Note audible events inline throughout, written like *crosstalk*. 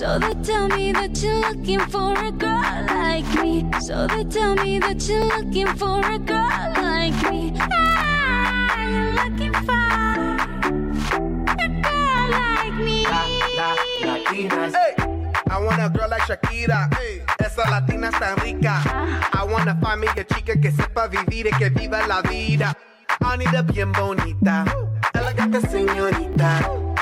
So they tell me that you're looking for a girl like me. So they tell me that you're looking for a girl like me. Ah, you're looking for a girl like me. La, la, Latinas. Hey, I want a girl like Shakira. Hey, esa latina está rica. I wanna find me a chica que sepa vivir y que viva la vida. Anita bien bonita, elegante señorita.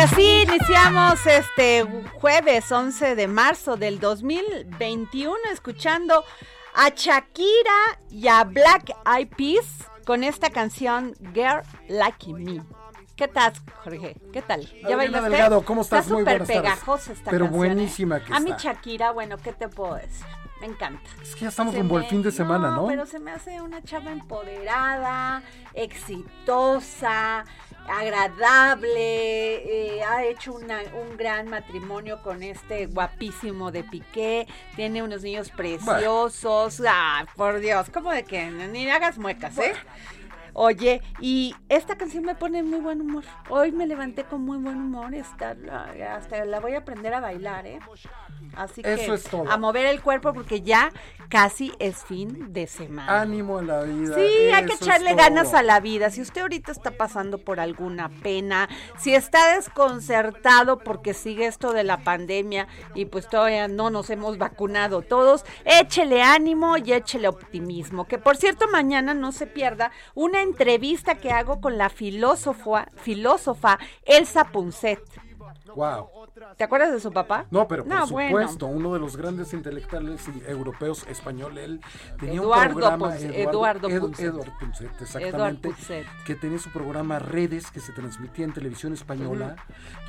así iniciamos este jueves 11 de marzo del 2021 escuchando a Shakira y a Black Eyed Peas con esta canción Girl Like Me. ¿Qué tal, Jorge? ¿Qué tal? ¿Ya bailaste? Delgado, ¿cómo estás? Está Muy súper pegajosa esta Pero canción, ¿eh? buenísima que A mí está. Shakira, bueno, ¿qué te puedo decir? Me encanta. Es que ya estamos rumbo al fin de semana, ¿no? pero se me hace una chava empoderada, exitosa, agradable, eh, ha hecho una- un gran matrimonio con este guapísimo de Piqué, tiene unos niños preciosos, ah, por Dios, como de que ni le hagas muecas, ¿eh? Oye, y esta canción me pone muy buen humor. Hoy me levanté con muy buen humor. La, hasta la voy a aprender a bailar, ¿eh? Así que Eso es todo. a mover el cuerpo porque ya casi es fin de semana. Ánimo a la vida. Sí, hay que echarle ganas a la vida. Si usted ahorita está pasando por alguna pena, si está desconcertado porque sigue esto de la pandemia y pues todavía no nos hemos vacunado todos, échele ánimo y échele optimismo. Que por cierto, mañana no se pierda una entrevista que hago con la filósofa, filósofa Elsa Punset. Wow. ¿Te acuerdas de su papá? No, pero por No, bueno. supuesto, uno de los grandes intelectuales europeos español, él tenía Eduardo un programa, Ponce- Eduardo Edu- Punset. Eduardo Punset, exactamente, Eduardo Punset. que tenía su programa Redes, que se transmitía en televisión española,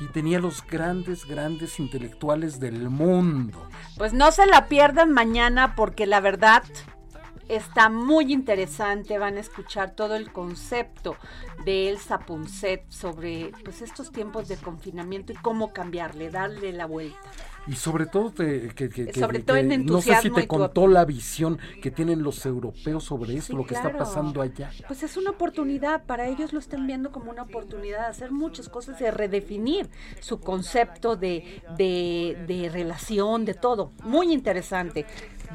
y tenía los grandes, grandes intelectuales del mundo. Pues no se la pierdan mañana porque la verdad está muy interesante. Van a escuchar todo el concepto de Elsa Punset sobre pues estos tiempos de confinamiento y cómo cambiarle, darle la vuelta. Y sobre todo, te- que, que- Sobre que- todo en no sé si entusiasmo te contó la visión que tienen los europeos sobre esto, Sí, lo que claro. está pasando allá. Pues es una oportunidad, para ellos lo están viendo como una oportunidad de hacer muchas cosas, de redefinir su concepto de, de, de relación, de todo. Muy interesante,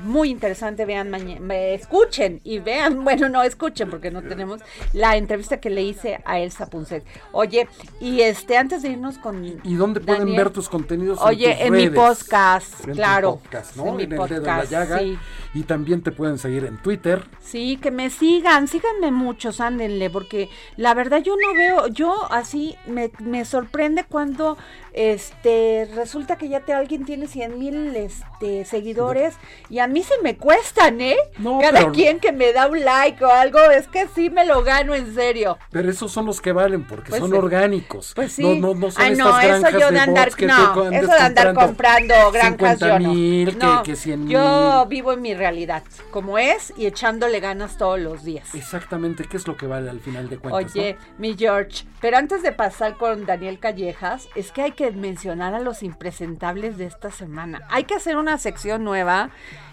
muy interesante. Vean, me escuchen y vean, *laughs* bueno, no escuchen porque no tenemos la entrevista que le hice a Elsa Punset. Oye, y este, antes de irnos con... ¿Y dónde pueden ver tus contenidos? Oye, tus en mi podcast, En tu claro. podcast, ¿no? En mi el dedo en la podcast, llaga. sí. Y también te pueden seguir en Twitter. Sí, que me sigan, síganme muchos, ándenle, porque la verdad yo no veo, yo así me, me sorprende cuando este resulta que ya te alguien tiene 100 mil este, seguidores y a mí se me cuestan, ¿eh? No, Cada pero- quien que me da un like o algo, es que sí me lo gano en serio. Pero esos son los que valen porque Pues son sí. orgánicos. Pues sí. No, no, no son Ay, estas no, eso granjas yo de andar, bots que no, eso de andar comprando granjas 50 yo mil, No, que, que 100 yo vivo en mi realidad, como es, y echándole ganas todos los días. Exactamente, ¿qué es lo que vale al final de cuentas? Oye, mi George, pero antes de pasar con Daniel Callejas, es que hay que mencionar a los impresentables de esta semana. Hay que hacer una sección nueva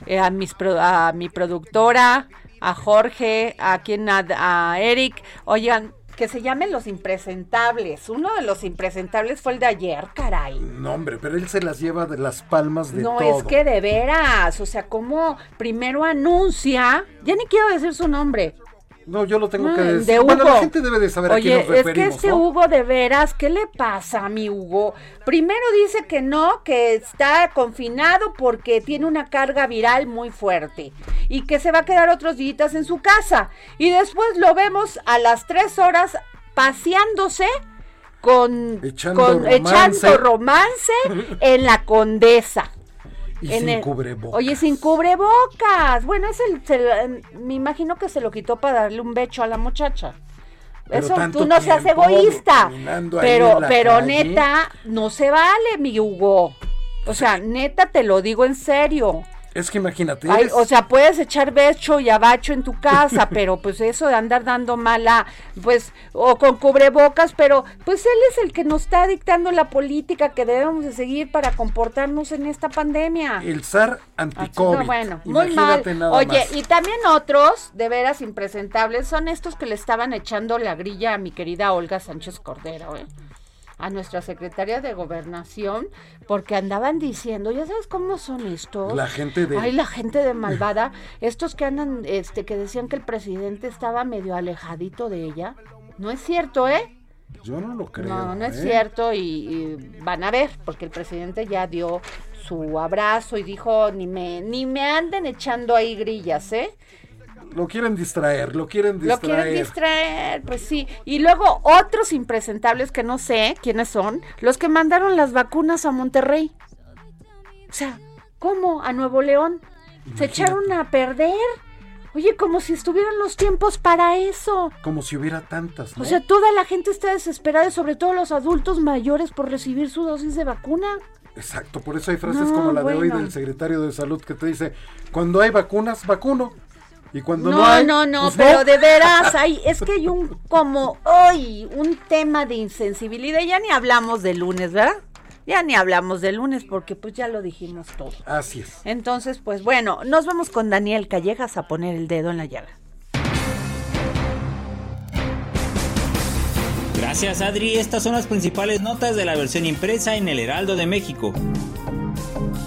eh, a, mis pro- a mi productora, a Jorge, a quien a, a Eric. Oigan, que se llamen los impresentables. Uno de los impresentables fue el de ayer, caray. ¿no? No, hombre, pero él se las lleva de las palmas de No, todo. es que de veras, o sea, como primero anuncia, ya ni quiero decir su nombre, No, yo lo tengo que Mm, decir. de Bueno, Hugo. la gente debe de saber a Oye, quién nos es que referimos, este ¿no? Hugo de veras, ¿qué le pasa a mi Hugo? Primero dice que no, que está confinado porque tiene una carga viral muy fuerte y que se va a quedar otros días en su casa. Y después lo vemos a las tres horas paseándose con Echando con- romance. echando romance en la condesa. Y en sin el- cubrebocas. Oye, sin cubrebocas. Bueno, es el, se lo- me imagino que se lo quitó para darle un becho a la muchacha. Pero Eso, tú no seas egoísta. Pero, pero calle. neta, no se vale, mi Hugo. O sea, neta, te lo digo en serio. Es que imagínate. Ay, eres- o sea, puedes echar becho y abacho en tu casa, *laughs* pero pues eso de andar dando mala, pues, o con cubrebocas, pero pues él es el que nos está dictando la política que debemos de seguir para comportarnos en esta pandemia. el zar Ah, anti-COVID. no, bueno, muy mal. Nada Oye, más. y también otros, de veras impresentables, son estos que le estaban echando la grilla a mi querida Olga Sánchez Cordero, ¿eh? A nuestra secretaria de gobernación, porque andaban diciendo, ya sabes cómo son estos. La gente de- Ay, la gente de malvada, *laughs* estos que andan, este, que decían que el presidente estaba medio alejadito de ella. No es cierto, ¿eh? Yo no lo creo. No, no es ¿eh? cierto y, y van a ver, porque el presidente ya dio su abrazo y dijo, ni me, ni me anden echando ahí grillas, ¿eh? Lo quieren distraer, lo quieren Lo distraer. quieren distraer, pues sí. Y luego otros impresentables que no sé quiénes son, los que mandaron las vacunas a Monterrey. O sea, ¿cómo? A Nuevo León. Se echaron a perder. Oye, como si estuvieran los tiempos para eso. Como si hubiera tantas, ¿no? O sea, toda la gente está desesperada, y sobre todo los adultos mayores, por recibir su dosis de vacuna. Exacto, por eso hay frases No, como la de hoy del secretario de salud que te dice, cuando hay vacunas, vacuno. Y cuando no, No, hay, no, no, pues pero de veras, hay, es que hay un como hoy, un tema de insensibilidad. Ya ni hablamos de lunes, ¿verdad? Ya ni hablamos de lunes porque pues ya lo dijimos todo. Así es. Entonces, pues bueno, nos vamos con Daniel Callejas a poner el dedo en la llaga. Gracias Adri, estas son las principales notas de la versión impresa en el Heraldo de México.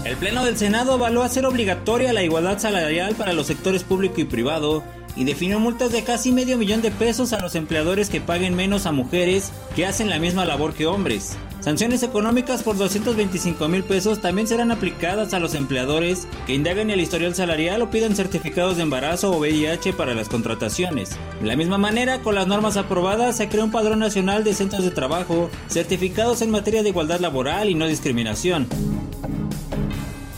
El Pleno del Senado avaló hacer obligatoria la igualdad salarial para los sectores público y privado y definió multas de casi medio millón de pesos a los empleadores que paguen menos a mujeres que hacen la misma labor que hombres. Sanciones económicas por 225 mil pesos también serán aplicadas a los empleadores que indaguen el historial salarial o pidan certificados de embarazo o VIH para las contrataciones. De la misma manera, con las normas aprobadas, se creó un padrón nacional de centros de trabajo certificados en materia de igualdad laboral y no discriminación.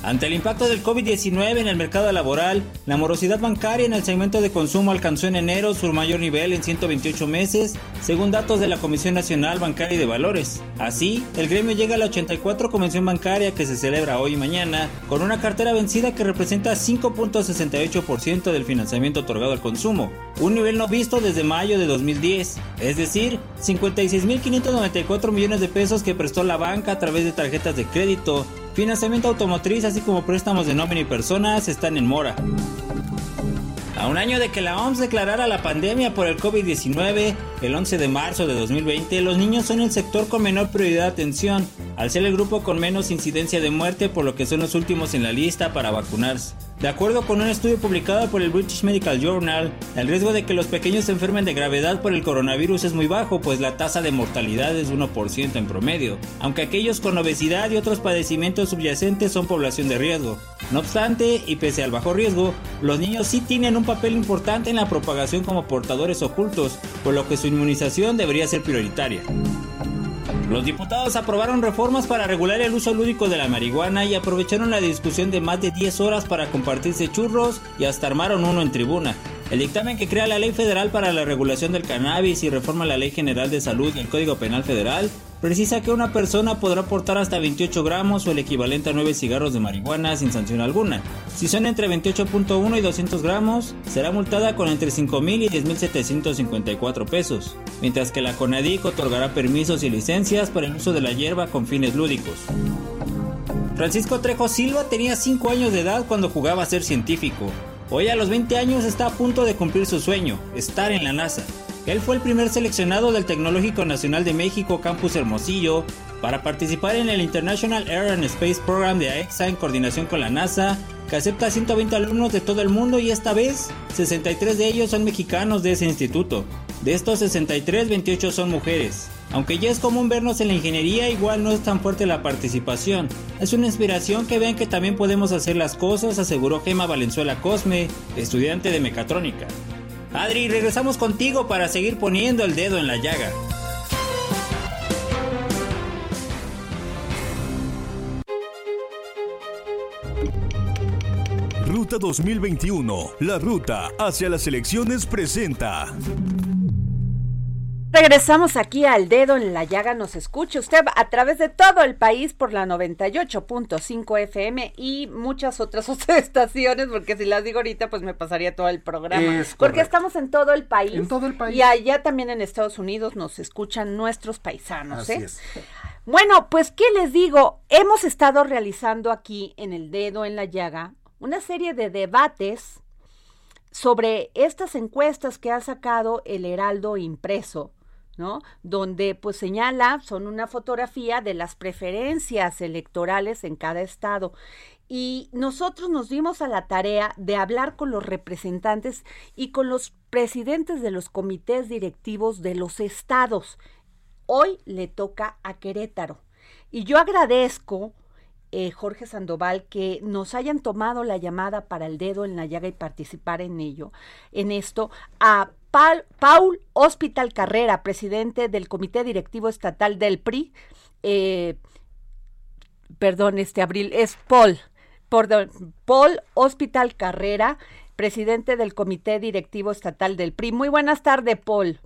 Ante el impacto del COVID-19 en el mercado laboral, la morosidad bancaria en el segmento de consumo alcanzó en enero su mayor nivel en 128 meses, según datos de la Comisión Nacional Bancaria y de Valores. Así, el gremio llega a la 84 Convención Bancaria que se celebra hoy y mañana, con una cartera vencida que representa 5.68% del financiamiento otorgado al consumo, un nivel no visto desde mayo de 2010, es decir, 56.594 millones de pesos que prestó la banca a través de tarjetas de crédito, financiamiento automotriz así como préstamos de nómina y personas están en mora. A un año de que la OMS declarara la pandemia por el COVID-19, el 11 de marzo de 2020, los niños son el sector con menor prioridad de atención, al ser el grupo con menos incidencia de muerte, por lo que son los últimos en la lista para vacunarse. De acuerdo con un estudio publicado por el British Medical Journal, el riesgo de que los pequeños se enfermen de gravedad por el coronavirus es muy bajo, pues la tasa de mortalidad es 1% en promedio, aunque aquellos con obesidad y otros padecimientos subyacentes son población de riesgo. No obstante, y pese al bajo riesgo, los niños sí tienen un papel importante en la propagación como portadores ocultos, por lo que su inmunización debería ser prioritaria. Los diputados aprobaron reformas para regular el uso lúdico de la marihuana y aprovecharon la discusión de más de 10 horas para compartirse churros y hasta armaron uno en tribuna. El dictamen que crea la Ley Federal para la Regulación del Cannabis y reforma la Ley General de Salud y el Código Penal Federal precisa que una persona podrá portar hasta 28 gramos o el equivalente a 9 cigarros de marihuana sin sanción alguna. Si son entre 28.1 y 200 gramos, será multada con entre 5.000 y 10.754 pesos, mientras que la CONADIC otorgará permisos y licencias para el uso de la hierba con fines lúdicos. Francisco Trejo Silva tenía 5 años de edad cuando jugaba a ser científico. Hoy a los 20 años está a punto de cumplir su sueño, estar en la NASA. Él fue el primer seleccionado del Tecnológico Nacional de México Campus Hermosillo para participar en el International Air and Space Program de AEXA en coordinación con la NASA, que acepta 120 alumnos de todo el mundo y esta vez 63 de ellos son mexicanos de ese instituto. De estos 63, 28 son mujeres. Aunque ya es común vernos en la ingeniería, igual no es tan fuerte la participación. Es una inspiración que vean que también podemos hacer las cosas, aseguró Gema Valenzuela Cosme, estudiante de mecatrónica. Adri, regresamos contigo para seguir poniendo el dedo en la llaga. Ruta 2021, la ruta hacia las elecciones presenta. Regresamos aquí al dedo en la llaga, nos escucha usted a través de todo el país por la 98.5 FM y muchas *laughs* otras, estaciones, porque si las digo ahorita pues me pasaría todo el programa. porque estamos en todo el país. En todo el país. Y allá también en Estados Unidos nos escuchan nuestros paisanos. ¿eh? Bueno, pues qué les digo, hemos estado realizando aquí en el dedo en la llaga una serie de debates sobre estas encuestas que ha sacado el Heraldo impreso ¿no? Donde pues señala, son una fotografía de las preferencias electorales en cada estado. Y nosotros nos dimos a la tarea de hablar con los representantes y con los presidentes de los comités directivos de los estados. Hoy le toca a Querétaro. Y yo agradezco eh, Jorge Sandoval, que nos hayan tomado la llamada para el dedo en la llaga y participar en ello, en esto, a Paul Hospital Carrera, presidente del Comité Directivo Estatal del PRI. Eh, perdón, este abril es Paul. Paul Hospital Carrera, presidente del Comité Directivo Estatal del PRI. Muy buenas tardes, Paul.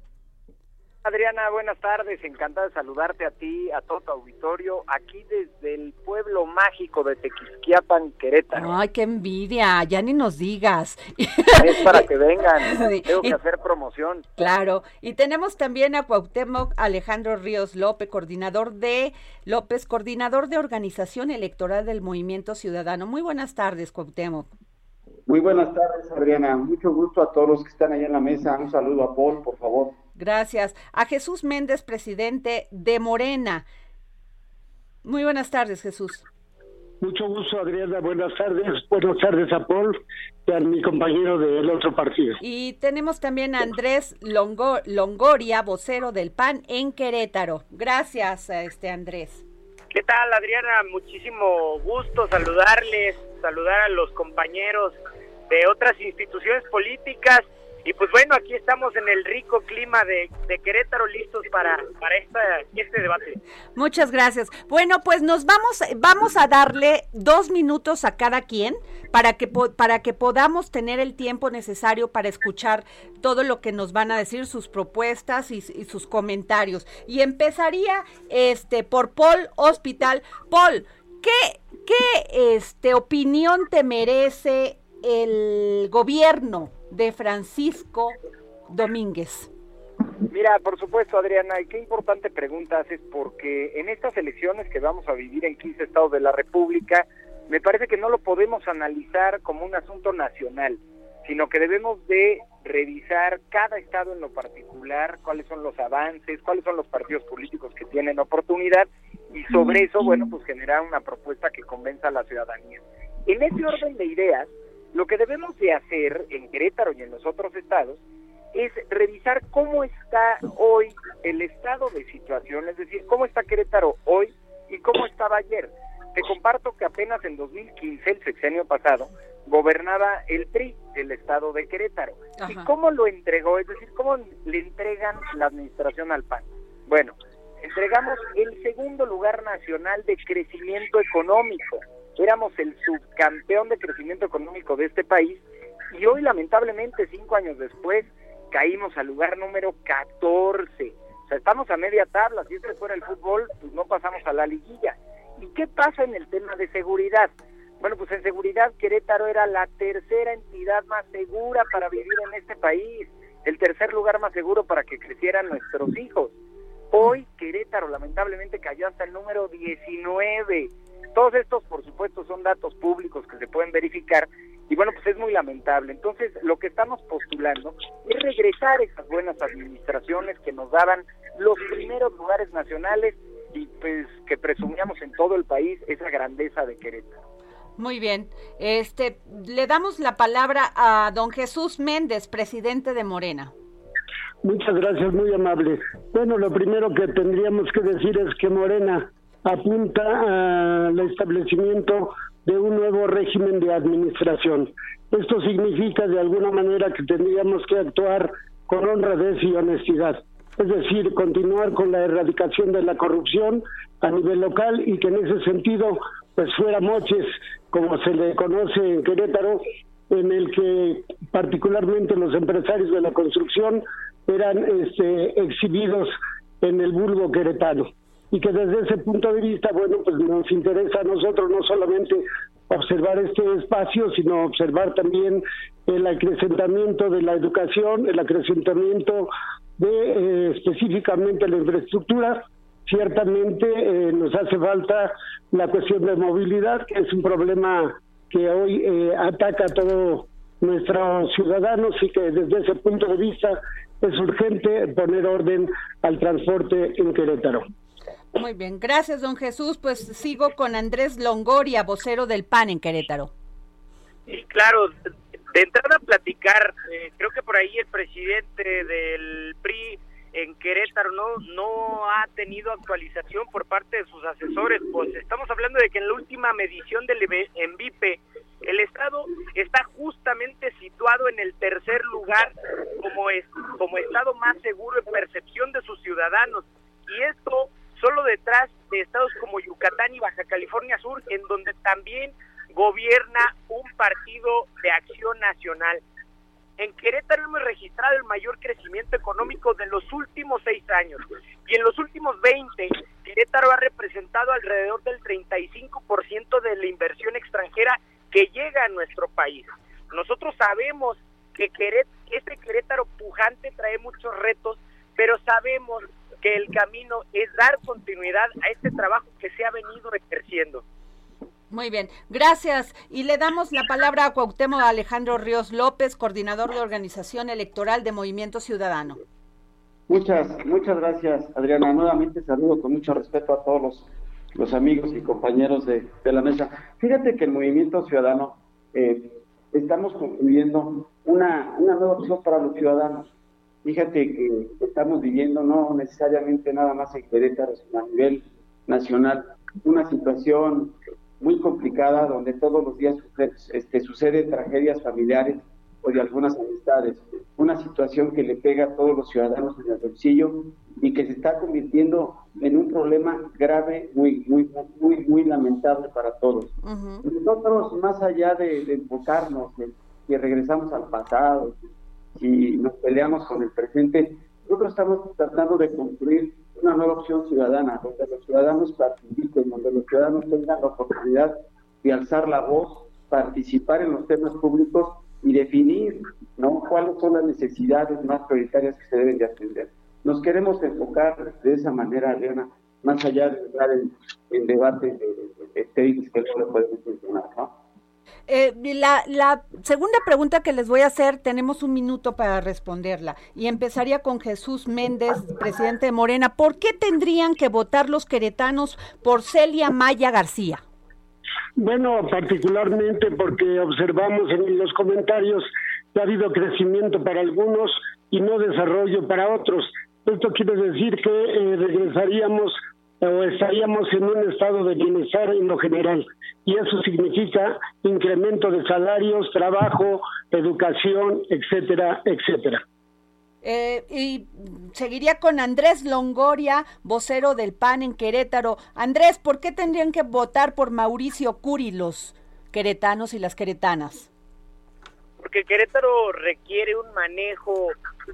Adriana, buenas tardes. Encantada de saludarte a ti, a todo tu auditorio, aquí desde el pueblo mágico de Tequisquiapan, Querétaro. Ay, qué envidia, ya ni nos digas. Es para *laughs* que vengan, tengo que hacer promoción. Claro, y tenemos también a Cuauhtémoc Alejandro Ríos López, coordinador de López, coordinador de organización electoral del Movimiento Ciudadano. Muy buenas tardes, Cuauhtémoc. Muy buenas tardes, Adriana. Mucho gusto a todos los que están ahí en la mesa. Un saludo a Paul, por favor. Gracias. A Jesús Méndez, presidente de Morena. Muy buenas tardes, Jesús. Mucho gusto, Adriana. Buenas tardes. Buenas tardes a Paul y a mi compañero del otro partido. Y tenemos también a Andrés Longoria, vocero del PAN en Querétaro. Gracias, a este Andrés. ¿Qué tal, Adriana? Muchísimo gusto saludarles, saludar a los compañeros de otras instituciones políticas y pues bueno, aquí estamos en el rico clima de, Querétaro, listos para, para esta, este debate. Muchas gracias. Bueno, pues nos vamos, vamos a darle dos minutos a cada quien para que, para que podamos tener el tiempo necesario para escuchar todo lo que nos van a decir, sus propuestas y, sus comentarios. Y empezaría este por Paul Hospital. Paul, ¿qué, qué este, opinión te merece el gobierno? De Francisco Domínguez? Mira, por supuesto, Adriana, y qué importante pregunta haces, porque en estas elecciones que vamos a vivir en 15 estados de la República, me parece que no lo podemos analizar como un asunto nacional, sino que debemos de revisar cada estado en lo particular, cuáles son los avances, cuáles son los partidos políticos que tienen oportunidad, y sobre eso, bueno, pues generar una propuesta que convenza a la ciudadanía. En ese orden de ideas, lo que debemos de hacer en Querétaro es revisar cómo está hoy el estado de situación, es decir, cómo está Querétaro hoy y cómo estaba ayer. Te comparto que apenas en 2015, el sexenio pasado, gobernaba el PRI, el estado de Querétaro. ¿Y cómo lo entregó? Es decir, ¿cómo le entregan la administración al PAN? Bueno, entregamos el segundo lugar nacional de crecimiento económico. Éramos el subcampeón de crecimiento económico de este país y hoy lamentablemente cinco años después caímos al lugar número 14. O sea, estamos a media tabla, si este fuera el fútbol, pues no pasamos a la liguilla. ¿Y qué pasa en el tema de seguridad? Bueno, pues en seguridad Querétaro era la tercera entidad más segura para vivir en este país, el tercer lugar más seguro para que crecieran nuestros hijos. Hoy Querétaro lamentablemente cayó hasta el número 19. Todos estos, por supuesto, son datos públicos que se pueden verificar y bueno, pues es muy lamentable. Entonces, lo que estamos postulando es regresar esas buenas administraciones que nos daban los primeros lugares nacionales y pues que presumíamos en todo el país esa grandeza de Querétaro. Muy bien. Este, le damos la palabra a don Jesús Méndez, presidente de Morena. Muchas gracias, muy amable. Bueno, lo primero que tendríamos que decir es que Morena apunta al establecimiento de un nuevo régimen de administración. Esto significa de alguna manera que tendríamos que actuar con honradez y honestidad, es decir, continuar con la erradicación de la corrupción a nivel local y que en ese sentido pues fuera moches, como se le conoce en Querétaro, en el que particularmente los empresarios de la construcción eran este, exhibidos en el vulgo queretano y que desde ese punto de vista, bueno, pues nos interesa a nosotros no solamente observar este espacio, sino observar también el acrecentamiento de la educación, el acrecentamiento de eh, específicamente la infraestructura. Ciertamente eh, nos hace falta la cuestión de movilidad, que es un problema que hoy eh, ataca a todos nuestros ciudadanos y que desde ese punto de vista es urgente poner orden al transporte en Querétaro. Muy bien, gracias don Jesús. Pues sigo con Andrés Longoria, vocero del PAN en Querétaro. Sí, claro, de entrada a platicar, eh, creo que por ahí el presidente del PRI en Querétaro no, no ha tenido actualización por parte de sus asesores, pues estamos hablando de que en la última medición del ENVIPE el Estado está justamente situado en el tercer lugar como, es, como Estado más seguro en percepción de sus ciudadanos. Y esto solo detrás de estados como Yucatán y Baja California Sur, en donde también gobierna un partido de acción nacional. En Querétaro hemos registrado el mayor crecimiento económico de los últimos seis años y en los últimos 20 Querétaro ha representado alrededor del 35% de la inversión extranjera que llega a nuestro país. Nosotros sabemos que este Querétaro pujante trae muchos retos, pero sabemos que el camino es dar continuidad a este trabajo que se ha venido ejerciendo. Muy bien, gracias. Y le damos la palabra a Cuauhtémoc Alejandro Ríos López, coordinador de organización electoral de Movimiento Ciudadano. Muchas, muchas gracias, Adriana. Nuevamente saludo con mucho respeto a todos los, amigos y compañeros de, la mesa. Fíjate que el Movimiento Ciudadano eh, estamos concluyendo una, una nueva opción para los ciudadanos. Fíjate que estamos viviendo no necesariamente nada más en Querétaro, sino a nivel nacional, una situación muy complicada donde todos los días este, suceden tragedias familiares o de algunas amistades, una situación que le pega a todos los ciudadanos en el bolsillo y que se está convirtiendo en un problema grave, muy, muy, muy, muy lamentable para todos. Nosotros, más allá de, de enfocarnos en que regresamos al pasado, si nos peleamos con el presente, nosotros estamos tratando de construir una nueva opción ciudadana, donde los ciudadanos participen, donde los ciudadanos tengan la oportunidad de alzar la voz, participar en los temas públicos y definir ¿no? cuáles son las necesidades más prioritarias que se deben de atender. Nos queremos enfocar de esa manera, Adriana, más allá de entrar en, debate de, de, que no le podemos mencionar, ¿no? Eh, la, la, segunda pregunta que les voy a hacer, tenemos un minuto para responderla. Y empezaría con Jesús Méndez, presidente de Morena. ¿Por qué tendrían que votar los queretanos por Celia Maya García? Bueno, particularmente porque observamos en los comentarios que ha habido crecimiento para algunos y no desarrollo para otros. Esto quiere decir que eh, regresaríamos o estaríamos en un estado de bienestar en lo general. Y eso significa incremento de salarios, trabajo, educación, etcétera, etcétera. Eh, y seguiría con Andrés Longoria, vocero del PAN en Querétaro. Andrés, ¿por qué tendrían que votar por Mauricio Curi los queretanos y las queretanas? Porque Querétaro requiere un manejo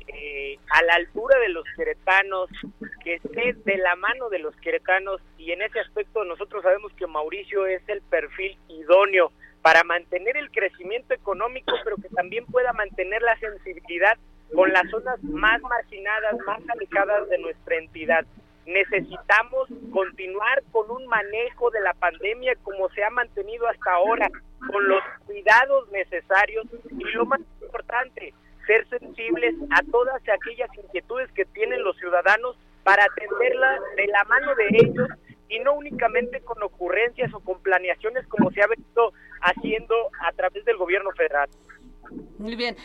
eh, a la altura de los queretanos, que esté de la mano de los queretanos y en ese aspecto nosotros sabemos que Mauricio es el perfil idóneo para mantener el crecimiento económico, pero que también pueda mantener la sensibilidad con las zonas más marginadas, más alejadas de nuestra entidad. Necesitamos continuar con un manejo de la pandemia como se ha mantenido hasta ahora, con los cuidados necesarios y lo más importante, ser sensibles a todas aquellas inquietudes que tienen los ciudadanos para atenderlas de la mano de ellos y no únicamente con ocurrencias o con planeaciones como se ha venido haciendo a través del gobierno federal. Muy bien.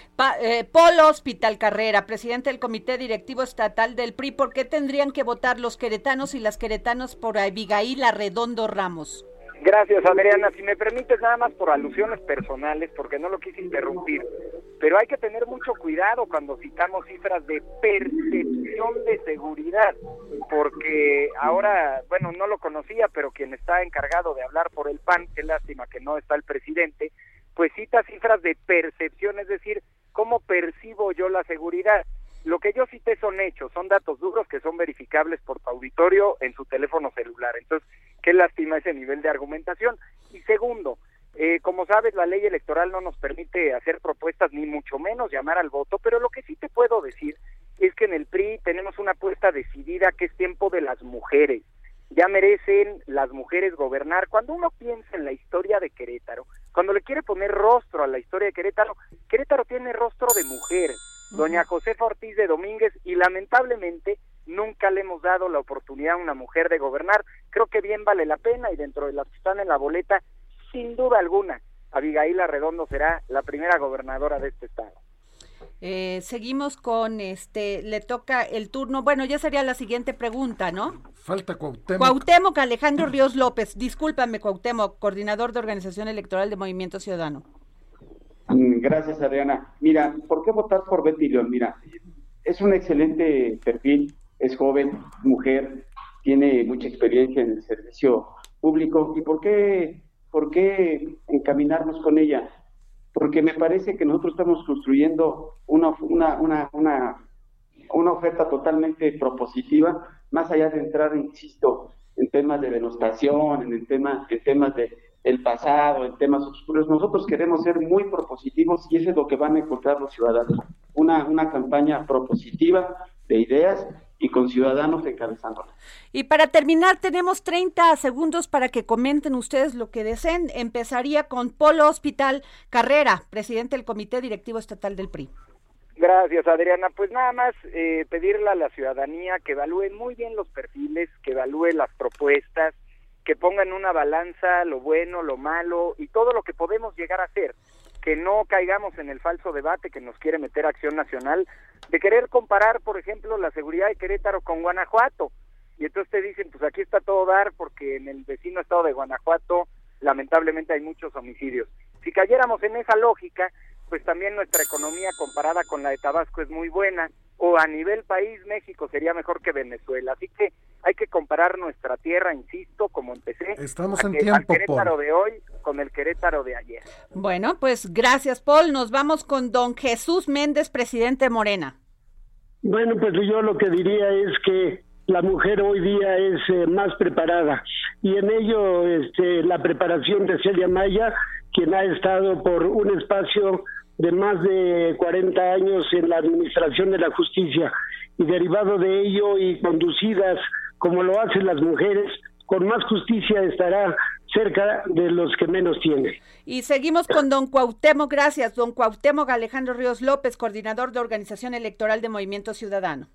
Eh, Polo Hospital Carrera, presidente del Comité Directivo Estatal del PRI, ¿por qué tendrían que votar los queretanos y las queretanos por Abigail Arredondo Ramos? Gracias, Adriana. Si me permites, nada más por alusiones personales, porque no lo quise interrumpir, pero hay que tener mucho cuidado cuando citamos cifras de percepción de seguridad, porque ahora, bueno, no lo conocía, pero quien está encargado de hablar por el PAN, qué lástima que no está el presidente, pues cita cifras de percepción, es decir, cómo percibo yo la seguridad. Lo que yo cité son hechos, son datos duros que son verificables por tu auditorio en su teléfono celular. Entonces, qué lástima ese nivel de argumentación. Y segundo, eh, como sabes, la ley electoral no nos permite hacer propuestas ni mucho menos llamar al voto, pero lo que sí te puedo decir es que en el PRI tenemos una apuesta decidida que es tiempo de las mujeres. Ya merecen las mujeres gobernar. Cuando uno piensa en la historia de Querétaro, cuando le quiere poner rostro a la historia de Querétaro, Querétaro tiene rostro de mujer doña Josefa Ortiz de Domínguez, y lamentablemente nunca le hemos dado la oportunidad a una mujer de gobernar. Creo que bien vale la pena y dentro de las que están en la boleta, sin duda alguna, Abigail Arredondo será la primera gobernadora de este estado. Eh, seguimos con este, le toca el turno, bueno, ya sería la siguiente pregunta, ¿no? Falta Cuauhtémoc. Cuauhtémoc Alejandro *clears throat* Ríos López, discúlpame Cuauhtémoc, coordinador de Organización Electoral de Movimiento Ciudadano. Mm, gracias, Adriana. Mira, ¿por qué votar por Betty León? Mira, es un excelente perfil, es joven, mujer, tiene mucha experiencia en el servicio público. ¿Y por qué, por qué encaminarnos con ella? Porque me parece que nosotros estamos construyendo una, una, una, una, oferta totalmente propositiva, más allá de entrar, insisto, en temas de denostación, en, tema, en temas de el pasado, en temas oscuros. Nosotros queremos ser muy propositivos y eso es lo que van a encontrar los ciudadanos. Una, una campaña propositiva de ideas y con ciudadanos encabezándola. Y para terminar, tenemos 30 segundos para que comenten ustedes lo que deseen. Empezaría con Polo Hospital Carrera, presidente del Comité Directivo Estatal del PRI. Gracias, Adriana. Pues nada más eh, pedirle a la ciudadanía que evalúe muy bien los perfiles, que evalúe las propuestas, que pongan una balanza lo bueno, lo malo y todo lo que podemos llegar a hacer, que no caigamos en el falso debate que nos quiere meter Acción Nacional de querer comparar, por ejemplo, la seguridad de Querétaro con Guanajuato. Y entonces te dicen, pues aquí está todo dar porque en el vecino estado de Guanajuato lamentablemente hay muchos homicidios. Si cayéramos en esa lógica, pues también nuestra economía comparada con la de Tabasco es muy buena, o a nivel país México sería mejor que Venezuela. Así que hay que comparar nuestra tierra, insisto, como empecé. Estamos en tiempo, al Querétaro de hoy con el Querétaro de ayer. Bueno, pues gracias, Paul. Nos vamos con don Jesús Méndez, presidente Morena. Bueno, pues yo lo que diría es que la mujer hoy día es eh, más preparada y en ello este, la preparación de Celia Maya, quien ha estado por un espacio de más de 40 años en la administración de la justicia y derivado de ello y conducidas como lo hacen las mujeres, con más justicia estará cerca de los que menos tienen. Y seguimos con don Cuauhtémoc, gracias, don Cuauhtémoc Alejandro Ríos López, coordinador de Organización Electoral de Movimiento Ciudadano.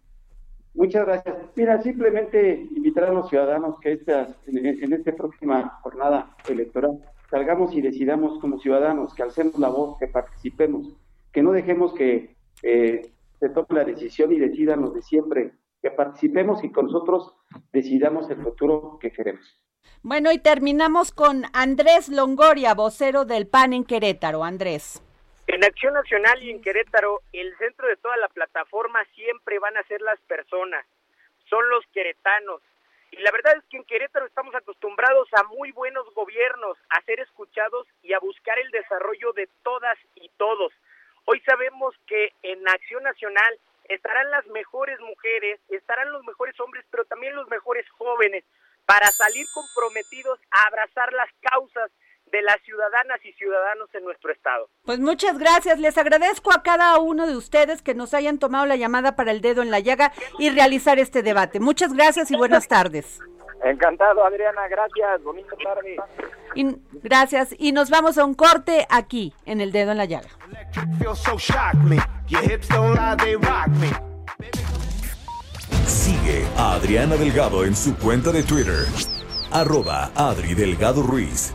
Muchas gracias. Mira, simplemente invitar a los ciudadanos que esta, en, esta próxima jornada electoral salgamos y decidamos como ciudadanos, que alcemos la voz, que participemos, que no dejemos que eh, se tome la decisión y decidan los de siempre, que participemos y con nosotros decidamos el futuro que queremos. Bueno, y terminamos con Andrés Longoria, vocero del PAN en Querétaro. Andrés. En Acción Nacional y en Querétaro, el centro de toda la plataforma siempre van a ser las personas, son los queretanos. Y la verdad es que en Querétaro estamos acostumbrados a muy buenos gobiernos, a ser escuchados y a buscar el desarrollo de todas y todos. Hoy sabemos que en Acción Nacional estarán las mejores mujeres, estarán los mejores hombres, pero también los mejores jóvenes, para salir comprometidos a abrazar las causas de las ciudadanas y ciudadanos en nuestro estado. Pues muchas gracias, les agradezco a cada uno de ustedes que nos hayan tomado la llamada para el dedo en la llaga y realizar este debate. Muchas gracias y buenas tardes. Encantado, Adriana, gracias, bonita tarde. Y, gracias, y nos vamos a un corte aquí, en el dedo en la llaga. Sigue a Adriana Delgado en su cuenta de Twitter, arroba Adri Delgado Ruiz.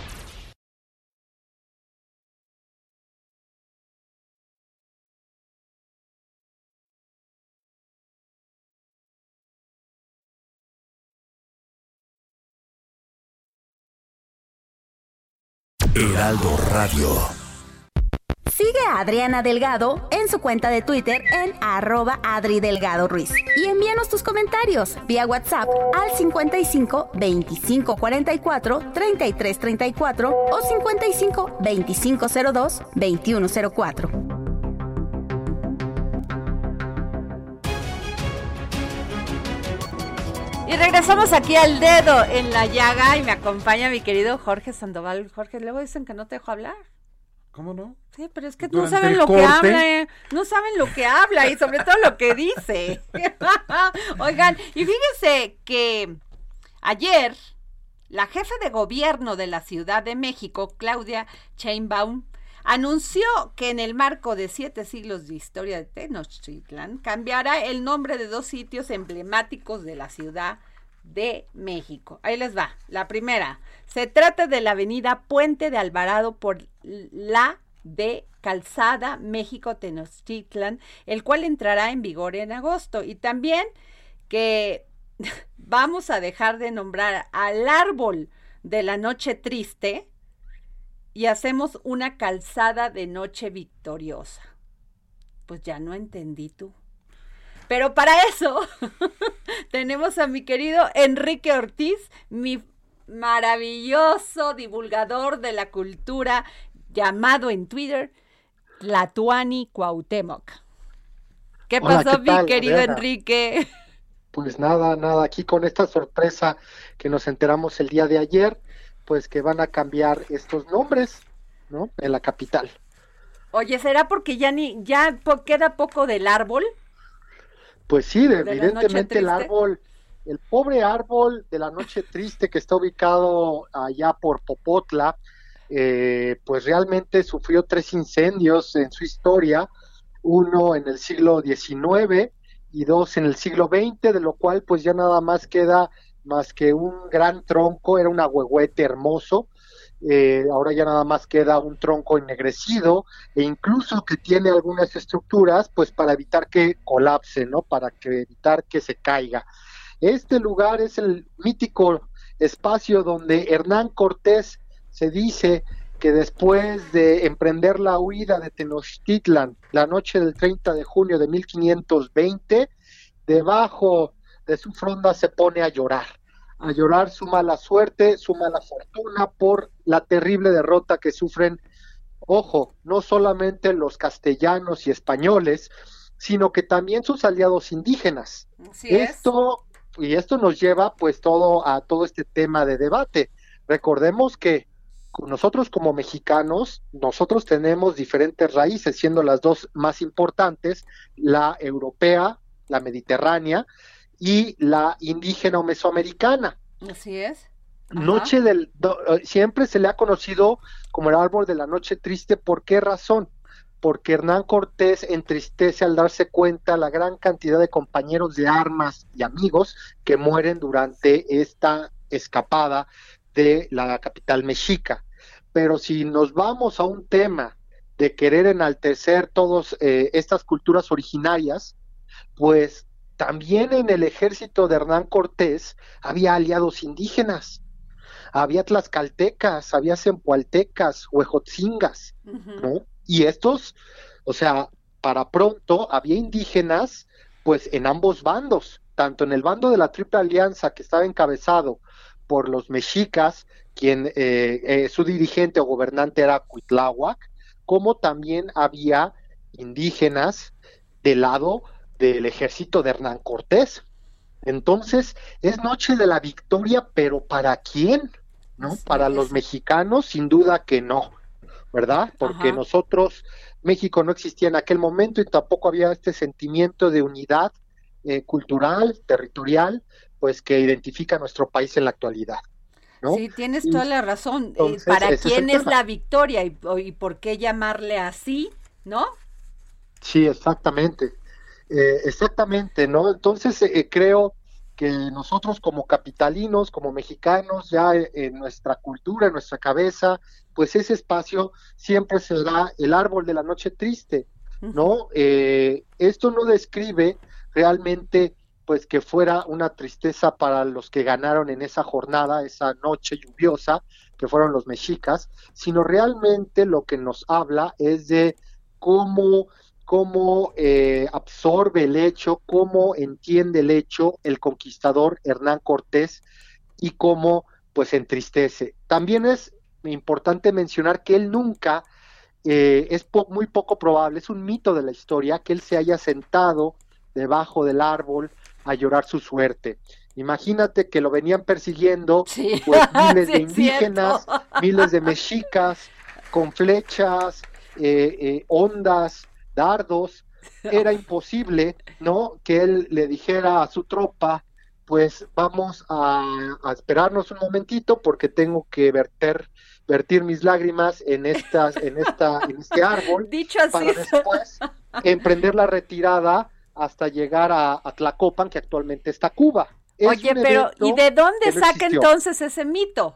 Heraldo Radio. Sigue a Adriana Delgado en su cuenta de Twitter en arroba Adri Delgado Ruiz. Y envíanos tus comentarios vía WhatsApp al 55 25 44 33 34 o 55 25 02 21 04. Y regresamos aquí al dedo en la llaga y me acompaña mi querido Jorge Sandoval. Jorge, luego dicen que no te dejo hablar. ¿Cómo no? Sí, pero es que no saben lo que habla, eh. no saben lo que habla y sobre todo lo que dice. *laughs* Oigan, y fíjense que ayer la jefa de gobierno de la Ciudad de México, Claudia Sheinbaum, anunció que en el marco de siete siglos de historia de Tenochtitlan cambiará el nombre de dos sitios emblemáticos de la Ciudad de México. Ahí les va. La primera, se trata de la avenida Puente de Alvarado por la de Calzada México Tenochtitlan, el cual entrará en vigor en agosto. Y también que *laughs* vamos a dejar de nombrar al árbol de la noche triste y hacemos una calzada de noche victoriosa. Pues ya no entendí tú. Pero para eso *laughs* tenemos a mi querido Enrique Ortiz, mi maravilloso divulgador de la cultura, llamado en Twitter Tlatuani Cuauhtémoc. ¿Qué Hola, pasó, ¿qué mi querido Adriana? Enrique? *laughs* Pues nada, nada, aquí con esta sorpresa que nos enteramos el día de ayer, pues que van a cambiar estos nombres, ¿no? En la capital. Oye, ¿será porque ya ni ya po- queda poco del árbol? Pues sí, ¿De la noche evidentemente el árbol, el pobre árbol de la noche triste que está ubicado allá por Popotla, eh, pues realmente sufrió tres incendios en su historia, uno en el siglo XIX y dos en el siglo XX, de lo cual pues ya nada más queda más que un gran tronco, era un agüehuete hermoso, eh, ahora ya nada más queda un tronco ennegrecido e incluso que tiene algunas estructuras pues para evitar que colapse, ¿no? Para que evitar que se caiga. Este lugar es el mítico espacio donde Hernán Cortés se dice que después de emprender la huida de Tenochtitlan la noche del 30 de junio de 1520, debajo de su fronda se pone a llorar, a llorar su mala suerte, su mala fortuna por la terrible derrota que sufren, ojo, no solamente los castellanos y españoles, sino que también sus aliados indígenas. Así es. esto y esto nos lleva pues todo a todo este tema de debate. Recordemos que nosotros como mexicanos, nosotros tenemos diferentes raíces, siendo las dos más importantes, la europea, la mediterránea y la indígena o mesoamericana. Así es. Noche del do- eh, siempre se le ha conocido como el árbol de la noche triste, ¿por qué razón? porque Hernán Cortés entristece al darse cuenta la gran cantidad de compañeros de armas y amigos que mueren durante esta escapada de la capital mexica. Pero si nos vamos a un tema de querer enaltecer todas eh, estas culturas originarias, pues también en el ejército de Hernán Cortés había aliados indígenas, había tlaxcaltecas, había zempoaltecas, huejotzingas, ¿no? Y estos, o sea, para pronto había indígenas, pues en ambos bandos, tanto en el bando de la Triple Alianza que estaba encabezado por los mexicas, quien eh, eh, su dirigente o gobernante era Cuitláhuac, como también había indígenas del lado del ejército de Hernán Cortés. Entonces, es noche de la victoria, pero ¿para quién? ¿No? para los mexicanos, sin duda que no, ¿verdad? Porque nosotros, México no existía en aquel momento y tampoco había este sentimiento de unidad eh, cultural, territorial, pues que identifica a nuestro país en la actualidad. ¿no? Sí, tienes toda la razón. Eh, ¿Para quién es, la victoria y, y, por qué llamarle así, no? Sí, exactamente. Eh, exactamente, ¿no? Entonces eh, creo que nosotros como capitalinos, como mexicanos, ya en nuestra cultura, en nuestra cabeza, pues ese espacio siempre será el árbol de la noche triste, ¿no? esto no describe realmente pues que fuera una tristeza para los que ganaron en esa jornada, esa noche lluviosa, que fueron los mexicas, sino realmente lo que nos habla es de cómo, cómo eh, absorbe el hecho, cómo entiende el hecho el conquistador Hernán Cortés y cómo pues entristece. También es importante mencionar que él nunca, eh, es muy poco probable, es un mito de la historia, que él se haya sentado debajo del árbol a llorar su suerte. Imagínate que lo venían persiguiendo pues, *laughs* miles de indígenas, miles de mexicas, con flechas, eh, eh, ondas, dardos. *laughs* Era imposible, ¿no? Que él le dijera a su tropa, pues vamos a, esperarnos un momentito porque tengo que verter vertir mis lágrimas en estas en esta en este *laughs* árbol Dicho así para después *laughs* emprender la retirada hasta llegar a, Tlacopan, que actualmente está Cuba. Oye, pero ¿y de dónde saca entonces ese mito?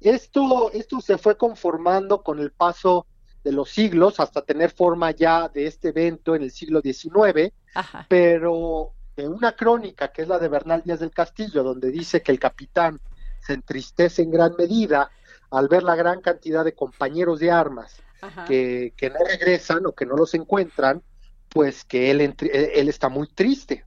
Esto, esto se fue conformando con el paso de los siglos hasta tener forma ya de este evento en el siglo XIX, pero de una crónica que es la de Bernal Díaz del Castillo, donde dice que el capitán se entristece en gran medida al ver la gran cantidad de compañeros de armas que, que, no regresan o que no los encuentran, pues que él, él está muy triste.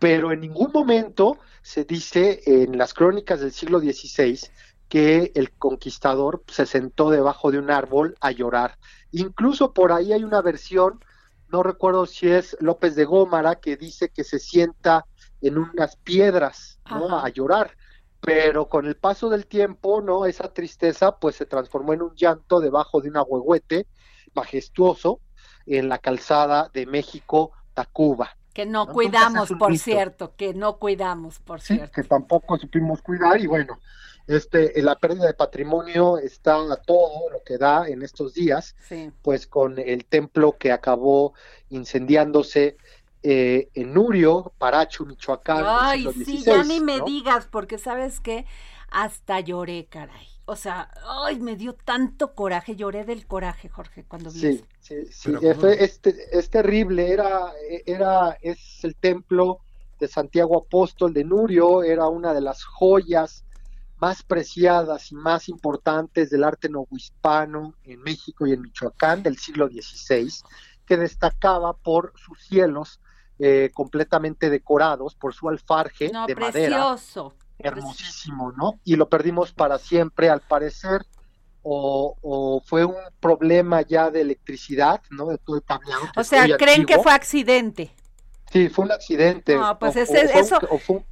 Pero en ningún momento se dice en las crónicas del siglo XVI que el conquistador se sentó debajo de un árbol a llorar. Incluso por ahí hay una versión, no recuerdo si es López de Gómara, que dice que se sienta en unas piedras ¿no? a llorar. Pero con el paso del tiempo, ¿no? Esa tristeza pues se transformó en un llanto debajo de un agüehuete majestuoso en la calzada de México Tacuba. Que no cuidamos, por cierto, que no cuidamos, por cierto. Que tampoco supimos cuidar y bueno, este, la pérdida de patrimonio está a todo lo que da en estos días, pues con el templo que acabó incendiándose eh, en Nurio, Paracho, Michoacán. Ay, sí, ya ni me digas, porque sabes que hasta lloré, caray. O sea, ay, me dio tanto coraje, lloré del coraje, Jorge, cuando vi Sí, sí, sí, es, es, terrible, era, era, es el templo de Santiago Apóstol de Nurio, era una de las joyas más preciadas y más importantes del arte novohispano en México y en Michoacán del siglo XVI, que destacaba por sus cielos eh, completamente decorados, por su alfarje de precioso. madera hermosísimo, ¿no? Y lo perdimos para siempre, al parecer, o, fue un problema ya de electricidad, ¿no? De todo el cableado. O sea, ¿creen que fue accidente? Sí, fue un accidente. No, pues eso,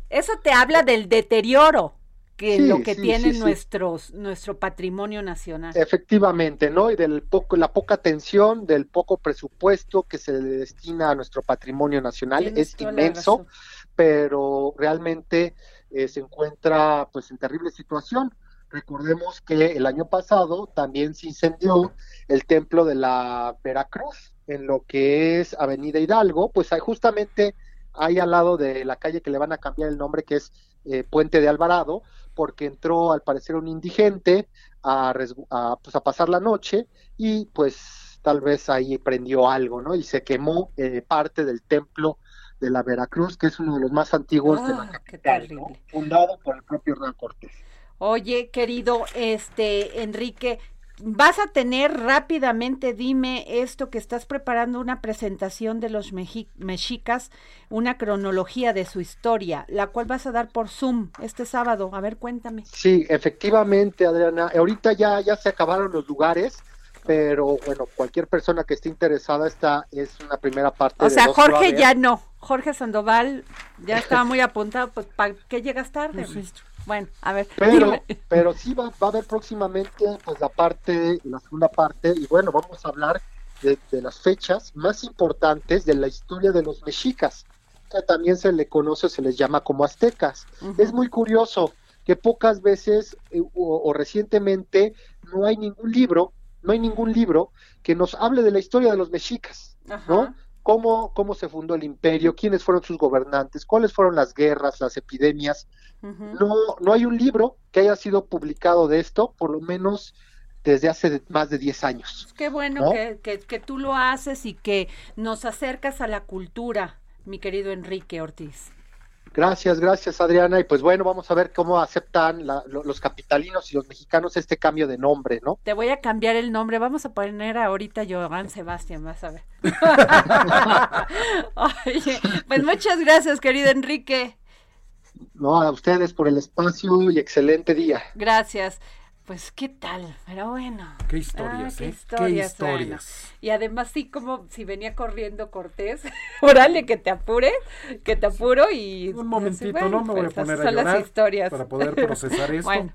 eso te habla del deterioro que lo que tiene nuestros, nuestro patrimonio nacional. Efectivamente, ¿no? Y del poco, la poca atención, del poco presupuesto que se le destina a nuestro patrimonio nacional es inmenso, pero realmente eh, se encuentra pues en terrible situación. Recordemos que el año pasado también se incendió el templo de la Veracruz en lo que es Avenida Hidalgo, pues hay justamente ahí al lado de la calle que le van a cambiar el nombre, que es eh, Puente de Alvarado, porque entró al parecer un indigente a, pues, a pasar la noche y pues tal vez ahí prendió algo, ¿no? Y se quemó eh, parte del templo de la Veracruz, que es uno de los más antiguos de la Ah, qué capital, ¿no? fundado por el propio Hernán Cortés. Oye, querido este Enrique, vas a tener rápidamente, dime esto que estás preparando una presentación de los mexicas, una cronología de su historia, la cual vas a dar por Zoom este sábado. A ver, cuéntame. Sí, efectivamente, Adriana. Ahorita ya, ya se acabaron los lugares, pero bueno, cualquier persona que esté interesada, esta es una primera parte. O de sea, Jorge ya no. Jorge Sandoval ya estaba muy apuntado, pues ¿para qué llegas tarde? maestro? Bueno, a ver, Pero, dime. *laughs* pero sí va, va a haber próximamente pues la parte, la segunda parte, y bueno, vamos a hablar de, de las fechas más importantes de la historia de los mexicas, que también se le conoce, se les llama como aztecas. Es muy curioso que pocas veces eh, o, o recientemente no hay ningún libro, no hay ningún libro que nos hable de la historia de los mexicas, ¿no? Cómo, cómo se fundó el imperio, quiénes fueron sus gobernantes, cuáles fueron las guerras, las epidemias, no, no hay un libro que haya sido publicado de esto, por lo menos desde hace más de 10 años. Qué bueno ¿no? que, que, que tú lo haces y que nos acercas a la cultura, mi querido Enrique Ortiz. Gracias, gracias Adriana. Y pues bueno, vamos a ver cómo aceptan la- lo- los capitalinos y los mexicanos este cambio de nombre, ¿no? Te voy a cambiar el nombre. Vamos a poner ahorita Joan Sebastián, vas a ver. *laughs* Oye, pues muchas gracias, querido Enrique. No, a ustedes por el espacio y excelente día. Gracias. Pues, ¿qué tal? Pero bueno. Qué historias, Ah, qué ¿eh? Qué historias, bueno. Y además, sí, como si venía corriendo Cortés. *laughs* Órale, que te apure, que te apuro y... Un momentito, bueno, ¿no? Me voy a pues, poner a son las llorar historias. para poder procesar *laughs* esto. Bueno,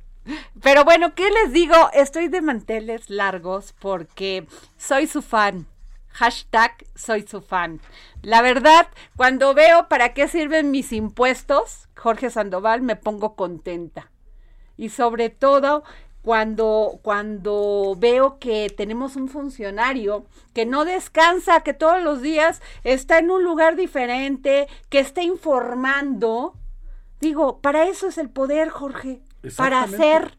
pero bueno, ¿qué les digo? Estoy de manteles largos porque soy su fan. Hashtag soy su fan. La verdad, cuando veo para qué sirven mis impuestos, Jorge Sandoval, me pongo contenta. Y sobre todo cuando, cuando veo que tenemos un funcionario que no descansa, que todos los días está en un lugar diferente, que está informando. Digo, para eso es el poder, Jorge. Para hacer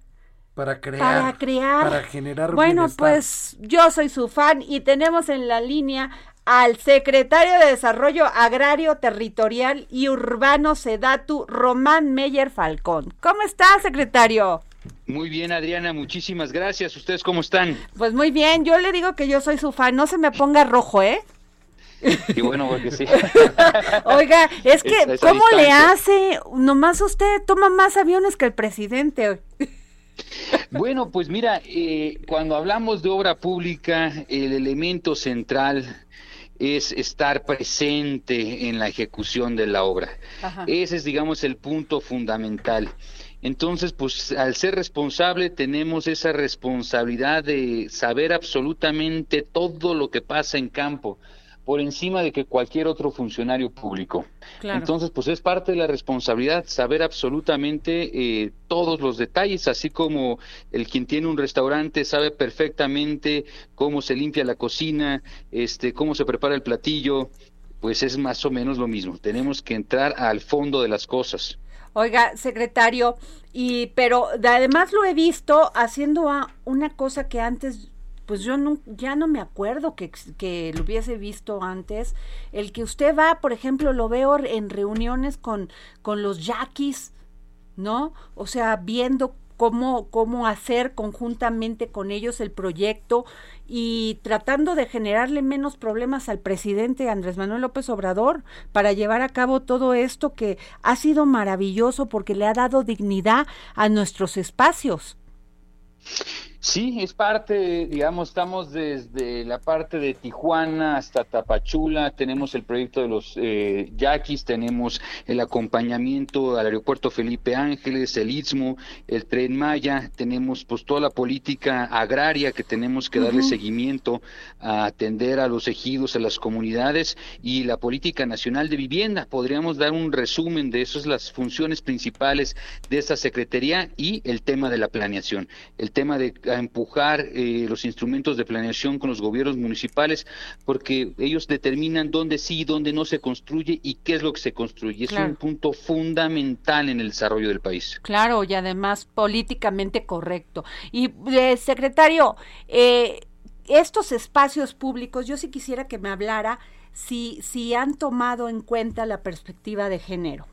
Para crear. para crear. Para generar Bueno, bienestar. pues yo soy su fan y tenemos en la línea al secretario de Desarrollo Agrario, Territorial y Urbano Sedatu, Román Meyer Falcón. ¿Cómo está, secretario? Muy bien, Adriana, muchísimas gracias. ¿Ustedes cómo están? Pues muy bien, yo le digo que yo soy su fan, no se me ponga rojo, ¿eh? Y bueno, porque sí. *laughs* Oiga, es que, Esa- esa ¿cómo le hace? Nomás usted toma más aviones que el presidente. Bueno, pues mira, eh, cuando hablamos de obra pública, el elemento central es estar presente en la ejecución de la obra. Ajá. Ese es, digamos, el punto fundamental. Entonces, pues al ser responsable tenemos esa responsabilidad de saber absolutamente todo lo que pasa en campo, por encima de que cualquier otro funcionario público. Claro. Entonces, pues es parte de la responsabilidad saber absolutamente eh, todos los detalles, así como el quien tiene un restaurante sabe perfectamente cómo se limpia la cocina, este, cómo se prepara el platillo, pues es más o menos lo mismo. Tenemos que entrar al fondo de las cosas. Oiga, secretario, y pero de- además lo he visto haciendo a- una cosa que antes, pues yo no, ya no me acuerdo que, que lo hubiese visto antes. El que usted va, por ejemplo, lo veo en reuniones con, con los yaquis, ¿no? O sea, viendo cómo, cómo hacer conjuntamente con ellos el proyecto y tratando de generarle menos problemas al presidente Andrés Manuel López Obrador para llevar a cabo todo esto que ha sido maravilloso porque le ha dado dignidad a nuestros espacios. Sí, es parte, digamos, estamos desde la parte de Tijuana hasta Tapachula, tenemos el proyecto de los eh, yaquis, tenemos el acompañamiento al aeropuerto Felipe Ángeles, el Istmo, el Tren Maya, tenemos pues toda la política agraria que tenemos que darle seguimiento a atender a los ejidos, a las comunidades y la política nacional de vivienda. Podríamos dar un resumen de esas las funciones principales de esta secretaría y el tema de la planeación, el tema de a empujar eh, los instrumentos de planeación con los gobiernos municipales, porque ellos determinan dónde sí y dónde no se construye y qué es lo que se construye. Es un punto fundamental en el desarrollo del país. Claro, y además políticamente correcto. Y, eh, secretario, eh, estos espacios públicos, yo sí quisiera que me hablara si, si han tomado en cuenta la perspectiva de género.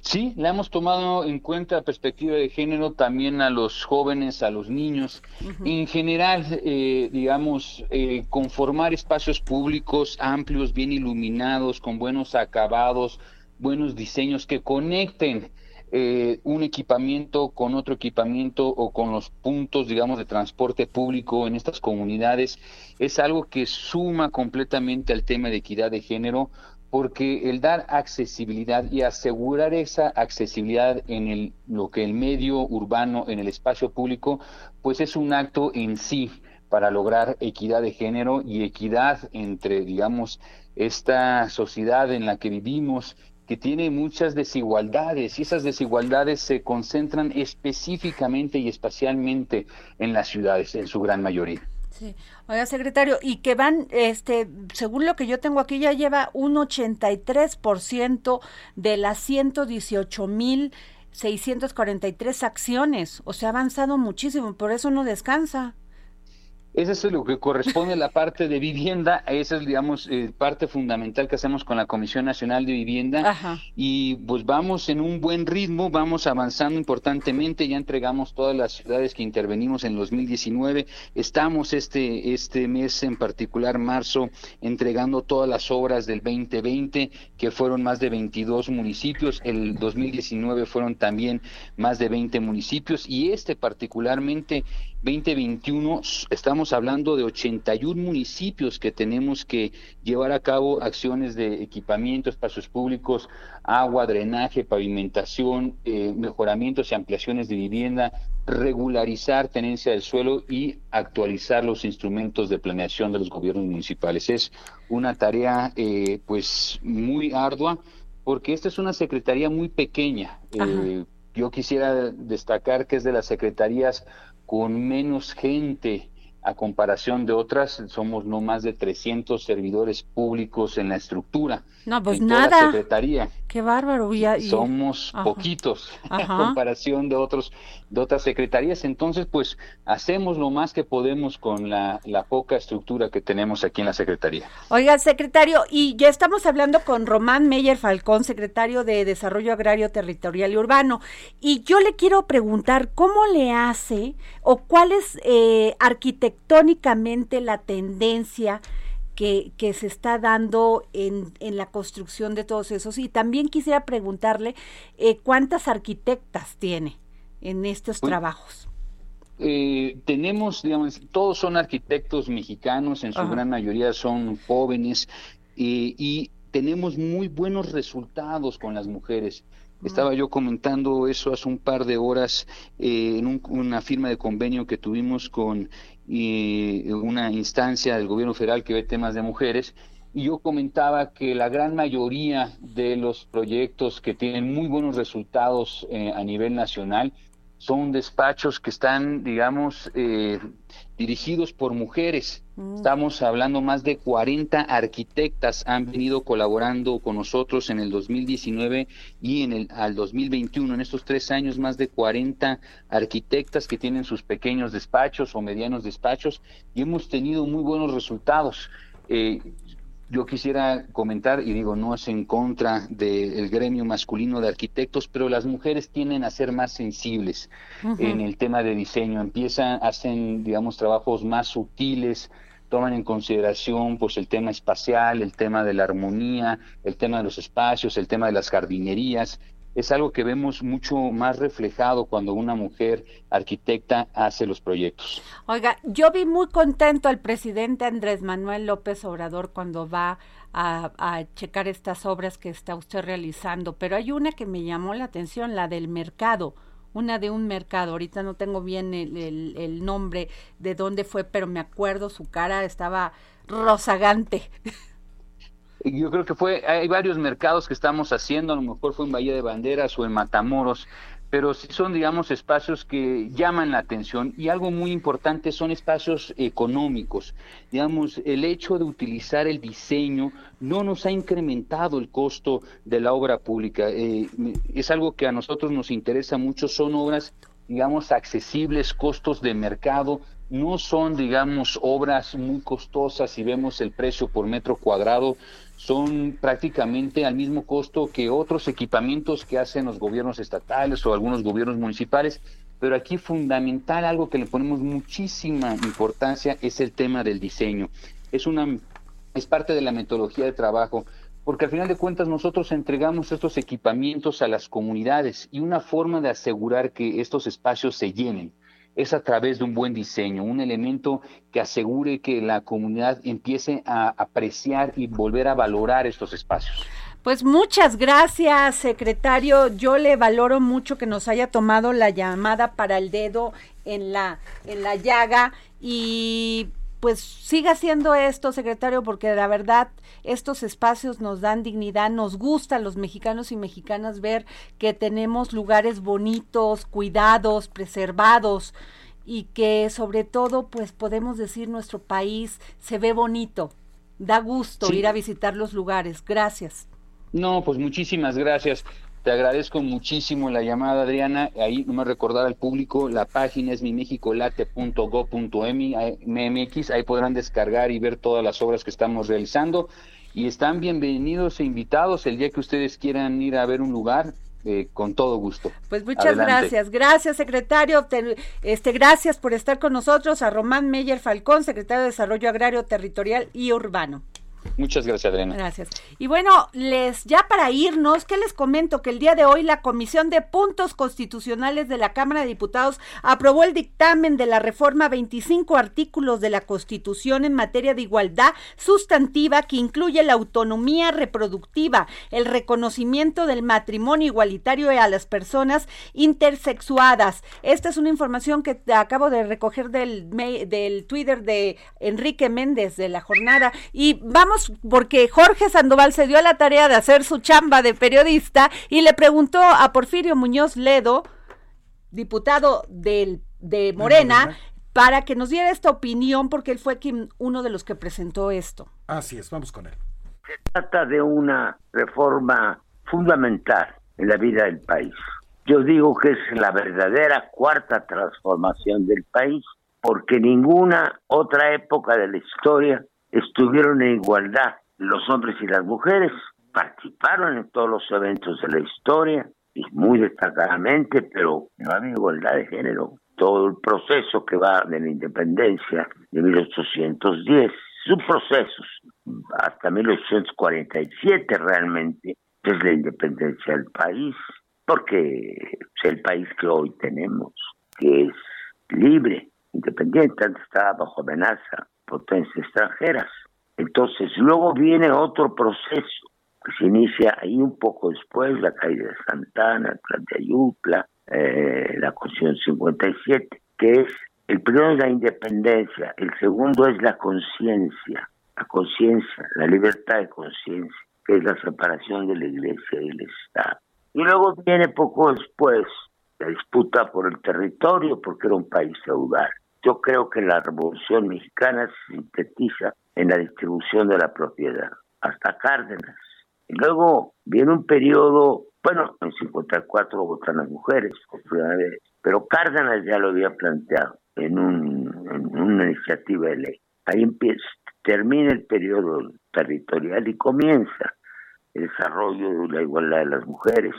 Sí, le hemos tomado en cuenta la perspectiva de género también a los jóvenes, a los niños. En general, eh, digamos, eh, conformar espacios públicos amplios, bien iluminados, con buenos acabados, buenos diseños que conecten eh, un equipamiento con otro equipamiento o con los puntos, digamos, de transporte público en estas comunidades es algo que suma completamente al tema de equidad de género porque el dar accesibilidad y asegurar esa accesibilidad en el, lo que el medio urbano, en el espacio público, pues es un acto en sí para lograr equidad de género y equidad entre, digamos, esta sociedad en la que vivimos que tiene muchas desigualdades y esas desigualdades se concentran específicamente y espacialmente en las ciudades, en su gran mayoría. Sí. Oiga, secretario, y que van, este, según lo que yo tengo aquí, ya lleva un 83% de las 118 mil 643 acciones. O sea, ha avanzado muchísimo, por eso no descansa. Ese es lo que corresponde a la parte de vivienda, esa es, digamos, eh, parte fundamental que hacemos con la Comisión Nacional de Vivienda. Y pues vamos en un buen ritmo, vamos avanzando importantemente, ya entregamos todas las ciudades que intervenimos en 2019, estamos este, este mes en particular, marzo, entregando todas las obras del 2020, que fueron más de 22 municipios, el 2019 fueron también más de 20 municipios, y este particularmente 2021 estamos hablando de 81 municipios que tenemos que llevar a cabo acciones de equipamiento, espacios públicos, agua, drenaje, pavimentación, eh, mejoramientos y ampliaciones de vivienda, regularizar tenencia del suelo y actualizar los instrumentos de planeación de los gobiernos municipales. Es una tarea eh, pues muy ardua porque esta es una secretaría muy pequeña. Eh, yo quisiera destacar que es de las secretarías con menos gente a comparación de otras, somos no más de 300 servidores públicos en la estructura. No, pues en nada. Toda la secretaría. Qué bárbaro. Somos poquitos *laughs* a comparación de otros de otras secretarías. Entonces, pues hacemos lo más que podemos con la, la poca estructura que tenemos aquí en la secretaría. Oiga, secretario, y ya estamos hablando con Román Meyer Falcón, secretario de Desarrollo Agrario Territorial y Urbano. Y yo le quiero preguntar cómo le hace o cuál es eh, arquitectónicamente la tendencia que, que se está dando en, en, la construcción de todos esos. Y también quisiera preguntarle eh, cuántas arquitectas tiene en estos trabajos. Eh, tenemos, digamos, todos son arquitectos mexicanos, en su gran mayoría son jóvenes eh, y tenemos muy buenos resultados con las mujeres. Estaba yo comentando eso hace un par de horas eh, en una firma de convenio que tuvimos con y una instancia del gobierno federal que ve temas de mujeres y yo comentaba que la gran mayoría de los proyectos que tienen muy buenos resultados eh, a nivel nacional son despachos que están, digamos, eh, dirigidos por mujeres. Mm. Estamos hablando más de 40 arquitectas han venido colaborando con nosotros en el 2019 y en el al 2021. En estos tres años, más de 40 arquitectas que tienen sus pequeños despachos o medianos despachos y hemos tenido muy buenos resultados. Eh, yo quisiera comentar, y digo, no es en contra del gremio masculino de arquitectos, pero las mujeres tienden a ser más sensibles en el tema de diseño. Empiezan, hacen, digamos, trabajos más sutiles, toman en consideración pues el tema espacial, el tema de la armonía, el tema de los espacios, el tema de las jardinerías, es algo que vemos mucho más reflejado cuando una mujer arquitecta hace los proyectos. Oiga, yo vi muy contento al presidente Andrés Manuel López Obrador cuando va a, checar estas obras que está usted realizando, pero hay una que me llamó la atención, la del mercado, una de un mercado, ahorita no tengo bien el, el, el nombre de dónde fue, pero me acuerdo su cara estaba rozagante. *laughs* Yo creo que fue, hay varios mercados que estamos haciendo, a lo mejor fue en Bahía de Banderas o en Matamoros, pero sí son, digamos, espacios que llaman la atención y algo muy importante son espacios económicos. Digamos, el hecho de utilizar el diseño no nos ha incrementado el costo de la obra pública. Eh, es algo que a nosotros nos interesa mucho, son obras, digamos, accesibles, costos de mercado, no son, digamos, obras muy costosas si vemos el precio por metro cuadrado, son prácticamente al mismo costo que otros equipamientos que hacen los gobiernos estatales o algunos gobiernos municipales, pero aquí fundamental, algo que le ponemos muchísima importancia es el tema del diseño. Es una es parte de la metodología de trabajo, porque al final de cuentas nosotros entregamos estos equipamientos a las comunidades y una forma de asegurar que estos espacios se llenen es a través de un buen diseño, un elemento que asegure que la comunidad empiece a apreciar y volver a valorar estos espacios. Pues muchas gracias, secretario. Yo le valoro mucho que nos haya tomado la llamada para el dedo en la en la llaga y pues siga haciendo esto, secretario, porque la verdad estos espacios nos dan dignidad, nos gusta a los mexicanos y mexicanas ver que tenemos lugares bonitos, cuidados, preservados y que sobre todo pues podemos decir nuestro país se ve bonito, da gusto sí. ir a visitar los lugares. Gracias. No, pues muchísimas gracias. Te agradezco muchísimo la llamada, Adriana. Ahí no me recordar al público, la página es mimexicolate.go.mx. Ahí podrán descargar y ver todas las obras que estamos realizando. Y están bienvenidos e invitados el día que ustedes quieran ir a ver un lugar. Eh, con todo gusto. Pues muchas Adelante. gracias. Gracias, secretario. Te, este, gracias por estar con nosotros. A Román Meyer Falcón, secretario de Desarrollo Agrario, Territorial y Urbano. Muchas gracias, Adriana. Gracias. Y bueno, les ya para irnos, ¿qué les comento? Que el día de hoy la Comisión de Puntos Constitucionales de la Cámara de Diputados aprobó el dictamen de la reforma 25 artículos de la Constitución en materia de igualdad sustantiva que incluye la autonomía reproductiva, el reconocimiento del matrimonio igualitario a las personas intersexuadas. Esta es una información que acabo de recoger del, del Twitter de Enrique Méndez de la jornada y vamos porque Jorge Sandoval se dio a la tarea de hacer su chamba de periodista y le preguntó a Porfirio Muñoz Ledo, diputado del, de Morena, para que nos diera esta opinión, porque él fue quien, uno de los que presentó esto. Así es, vamos con él. Se trata de una reforma fundamental en la vida del país. Yo digo que es la verdadera cuarta transformación del país, porque ninguna otra época de la historia estuvieron en igualdad los hombres y las mujeres, participaron en todos los eventos de la historia y muy destacadamente, pero no había igualdad de género. Todo el proceso que va de la independencia de 1810, sus procesos hasta 1847 realmente es la independencia del país, porque es el país que hoy tenemos, que es libre, independiente, antes estaba bajo amenaza potencias extranjeras. Entonces, luego viene otro proceso que se inicia ahí un poco después, la caída de Santana, el plan de Ayutla, eh, la Constitución 57, que es el primero es la independencia, el segundo es la conciencia, la conciencia, la libertad de conciencia, que es la separación de la Iglesia y del Estado. Y luego viene poco después la disputa por el territorio, porque era un país feudal. Yo creo que la Revolución Mexicana se sintetiza en la distribución de la propiedad, hasta Cárdenas. Y luego viene un periodo, bueno, en 54 votan las mujeres por primera vez, pero Cárdenas ya lo había planteado en, un, en una iniciativa de ley. Ahí empieza, termina el periodo territorial y comienza el desarrollo de la igualdad de las mujeres.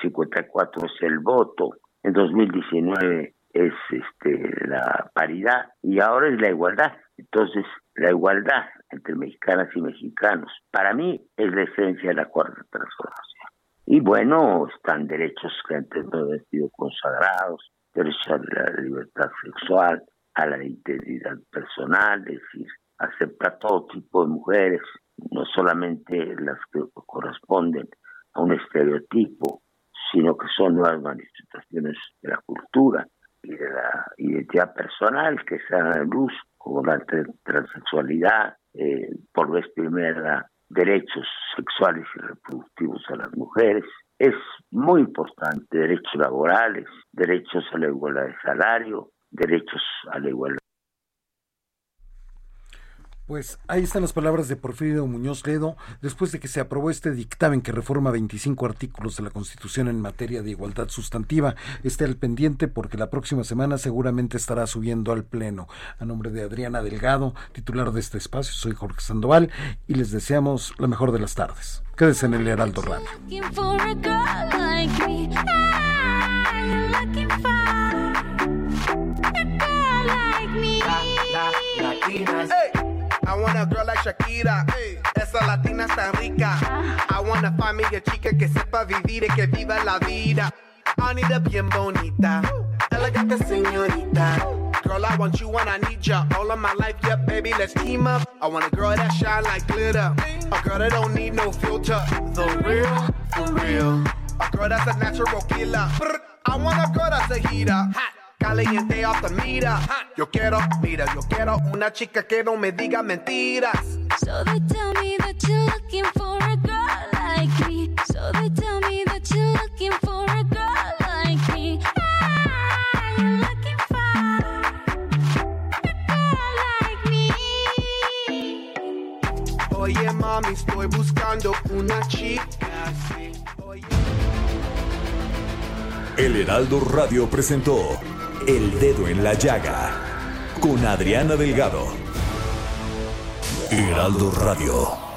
54 es el voto, en 2019 es este, la paridad y ahora es la igualdad. Entonces, la igualdad entre mexicanas y mexicanos, para mí es la esencia de la cuarta transformación. Y bueno, están derechos que antes no habían sido consagrados, derecho a la libertad sexual, a la integridad personal, es decir, acepta todo tipo de mujeres, no solamente las que corresponden a un estereotipo, sino que son nuevas manifestaciones de la cultura y de la identidad personal que dan a luz, como la transexualidad, eh, por vez primera derechos sexuales y reproductivos a las mujeres. Es muy importante, derechos laborales, derechos a la igualdad de salario, derechos a la igualdad pues ahí están las palabras de Porfirio Muñoz Ledo, después de que se aprobó este dictamen que reforma 25 artículos de la Constitución en materia de igualdad sustantiva. Esté al pendiente porque la próxima semana seguramente estará subiendo al Pleno. A nombre de Adriana Delgado, titular de este espacio, soy Jorge Sandoval y les deseamos la mejor de las tardes. Quédese en el Heraldo Radio. Want a girl like Shakira. Eh. Esa latina está rica. I want a familia chica que sepa vivir y que viva la vida. Anita bien bonita. Elegante señorita. Girl, I want you when I need ya. All of my life, yeah, baby, let's team up. I want a girl that shine like glitter. A girl that don't need no filter. The real, for real. A girl that's a natural killer. I want a girl that's a heater. Hot caliente off the mira. Yo quiero, mira, yo quiero una chica que no me diga mentiras. So they tell me that you're looking for a girl like me. So they tell me that you're looking for a girl like me. Ah, you're looking for a girl like me. Oye, mami, estoy buscando una chica así. Oye. El Heraldo Radio presentó El Dedo en la Llaga con Adriana Delgado. Heraldo Radio.